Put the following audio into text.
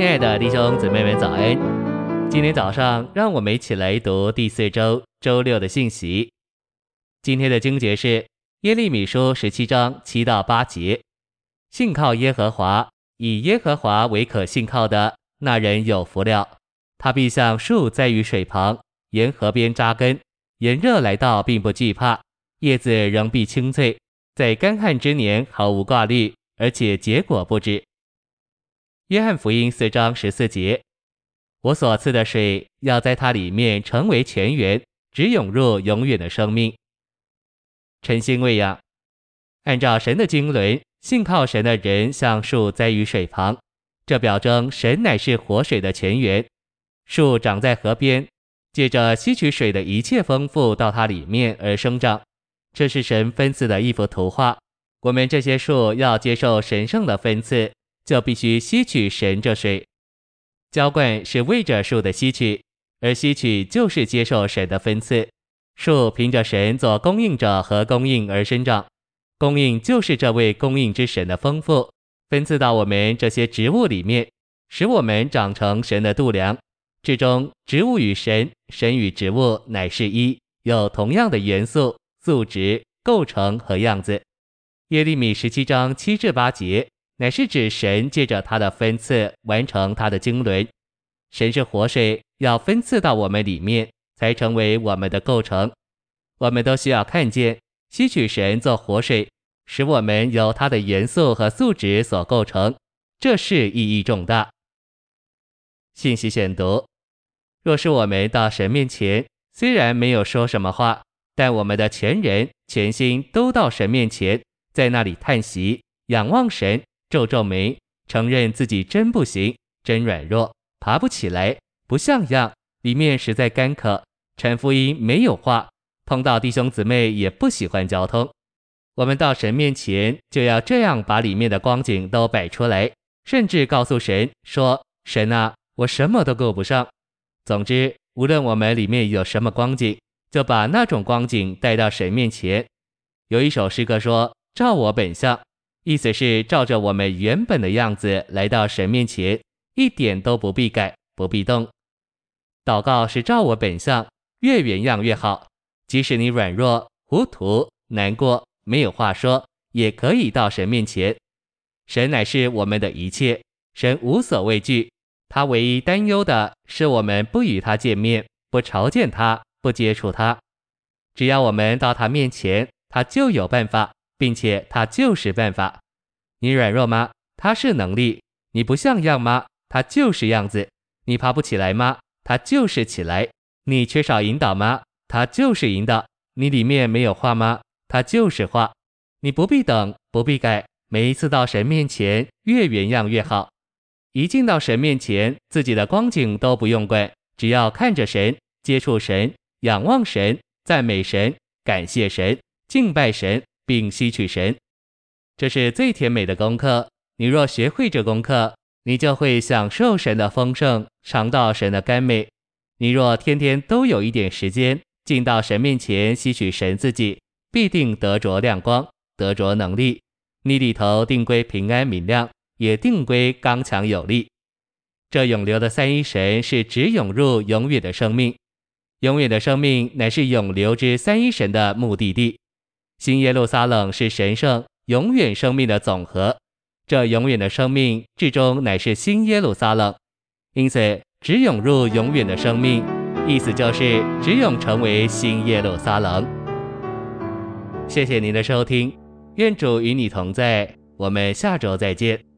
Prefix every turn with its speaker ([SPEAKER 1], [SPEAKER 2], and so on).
[SPEAKER 1] 亲爱的弟兄姊妹们，早安！今天早上，让我们一起来读第四周周六的信息。今天的经节是耶利米书十七章七到八节：信靠耶和华，以耶和华为可信靠的那人有福了。他必像树栽于水旁，沿河边扎根，炎热来到，并不惧怕，叶子仍必青翠，在干旱之年毫无挂虑，而且结果不止。约翰福音四章十四节：我所赐的水要在它里面成为泉源，直涌入永远的生命。晨星喂养，按照神的经纶，信靠神的人像树栽于水旁，这表征神乃是活水的泉源。树长在河边，借着吸取水的一切丰富到它里面而生长。这是神分赐的一幅图画。我们这些树要接受神圣的分赐。就必须吸取神这水，浇灌是为着树的吸取，而吸取就是接受神的分赐。树凭着神做供应者和供应而生长，供应就是这位供应之神的丰富，分赐到我们这些植物里面，使我们长成神的度量。至终，植物与神，神与植物乃是一，有同样的元素、素质、构成和样子。耶利米十七章七至八节。乃是指神借着他的分赐完成他的经纶。神是活水，要分赐到我们里面，才成为我们的构成。我们都需要看见吸取神做活水，使我们由它的元素和素质所构成，这是意义重大。信息选读：若是我们到神面前，虽然没有说什么话，但我们的全人全心都到神面前，在那里叹息，仰望神。皱皱眉，承认自己真不行，真软弱，爬不起来，不像样，里面实在干渴。陈福音没有话，碰到弟兄姊妹也不喜欢交通。我们到神面前就要这样把里面的光景都摆出来，甚至告诉神说：“神啊，我什么都够不上。”总之，无论我们里面有什么光景，就把那种光景带到神面前。有一首诗歌说：“照我本相。”意思是照着我们原本的样子来到神面前，一点都不必改，不必动。祷告是照我本相，越原样越好。即使你软弱、糊涂、难过、没有话说，也可以到神面前。神乃是我们的一切，神无所畏惧。他唯一担忧的是我们不与他见面，不朝见他，不接触他。只要我们到他面前，他就有办法。并且他就是办法。你软弱吗？他是能力。你不像样吗？他就是样子。你爬不起来吗？他就是起来。你缺少引导吗？他就是引导。你里面没有话吗？他就是话。你不必等，不必改。每一次到神面前，越原样越好。一进到神面前，自己的光景都不用管，只要看着神，接触神，仰望神，赞美神，感谢神，敬拜神。并吸取神，这是最甜美的功课。你若学会这功课，你就会享受神的丰盛，尝到神的甘美。你若天天都有一点时间进到神面前吸取神自己，必定得着亮光，得着能力。你里头定归平安明亮，也定归刚强有力。这永流的三一神是直涌入永远的生命，永远的生命乃是永流之三一神的目的地。新耶路撒冷是神圣永远生命的总和，这永远的生命至终乃是新耶路撒冷，因此只涌入永远的生命，意思就是只涌成为新耶路撒冷。谢谢您的收听，愿主与你同在，我们下周再见。